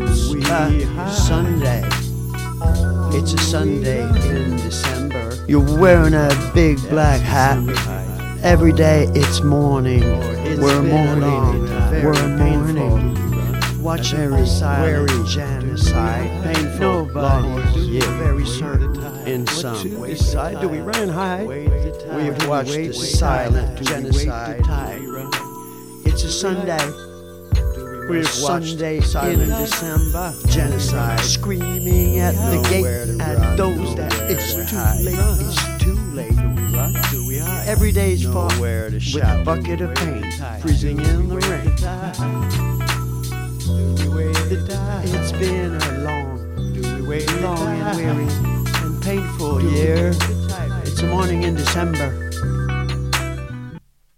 we a Sunday. It's a Sunday in December. You're wearing a big black hat. Every day it's morning. Oh, it's We're been a long morning. We're painful. morning. Watching Very silent genocide. painful. Nobody yeah. very certain in some to ways. decide? Do we run hide? We've watched the silent genocide. It's a Sunday. We've Sunday silent in December. Genocide. Screaming at the gate at those that it's too late. It's too late. We? Every day's fought with a bucket of pain, freezing in the rain. Do we wait to die? It's been a long, Do we wait long and weary and painful year. It's a morning in December.